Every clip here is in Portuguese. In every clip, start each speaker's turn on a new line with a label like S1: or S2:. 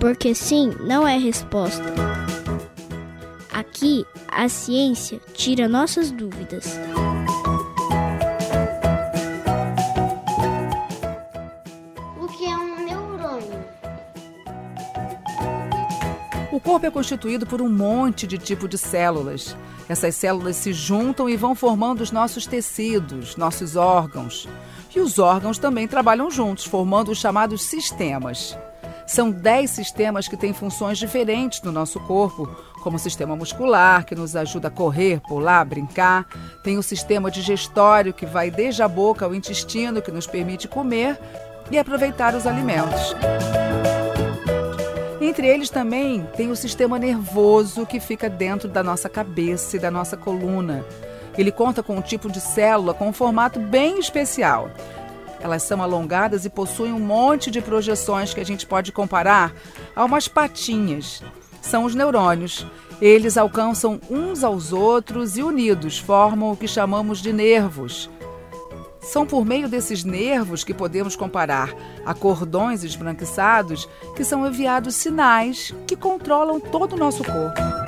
S1: Porque sim não é resposta. Aqui, a ciência tira nossas dúvidas.
S2: O que é um neurônio?
S3: O corpo é constituído por um monte de tipo de células. Essas células se juntam e vão formando os nossos tecidos, nossos órgãos. E os órgãos também trabalham juntos, formando os chamados sistemas. São 10 sistemas que têm funções diferentes no nosso corpo, como o sistema muscular, que nos ajuda a correr, pular, brincar. Tem o sistema digestório, que vai desde a boca ao intestino, que nos permite comer e aproveitar os alimentos. Entre eles também tem o sistema nervoso, que fica dentro da nossa cabeça e da nossa coluna. Ele conta com um tipo de célula com um formato bem especial. Elas são alongadas e possuem um monte de projeções que a gente pode comparar a umas patinhas. São os neurônios. Eles alcançam uns aos outros e unidos formam o que chamamos de nervos. São por meio desses nervos que podemos comparar a cordões esbranquiçados que são enviados sinais que controlam todo o nosso corpo.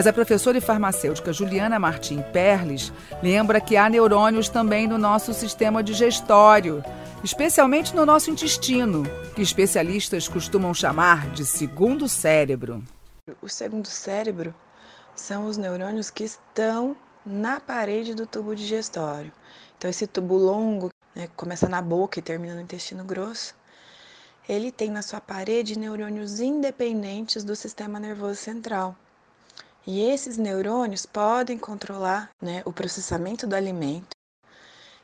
S3: Mas a professora e farmacêutica Juliana Martim Perles lembra que há neurônios também no nosso sistema digestório, especialmente no nosso intestino, que especialistas costumam chamar de segundo cérebro.
S4: O segundo cérebro são os neurônios que estão na parede do tubo digestório. Então, esse tubo longo, né, começa na boca e termina no intestino grosso, ele tem na sua parede neurônios independentes do sistema nervoso central. E esses neurônios podem controlar né, o processamento do alimento.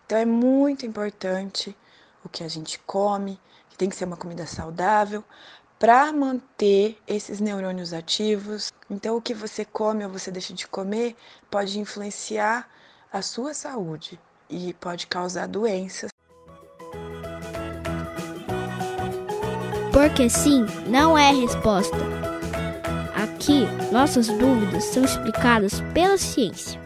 S4: Então é muito importante o que a gente come, que tem que ser uma comida saudável, para manter esses neurônios ativos. Então o que você come ou você deixa de comer pode influenciar a sua saúde e pode causar doenças.
S1: Porque sim não é resposta. Aqui, nossas dúvidas são explicadas pela ciência.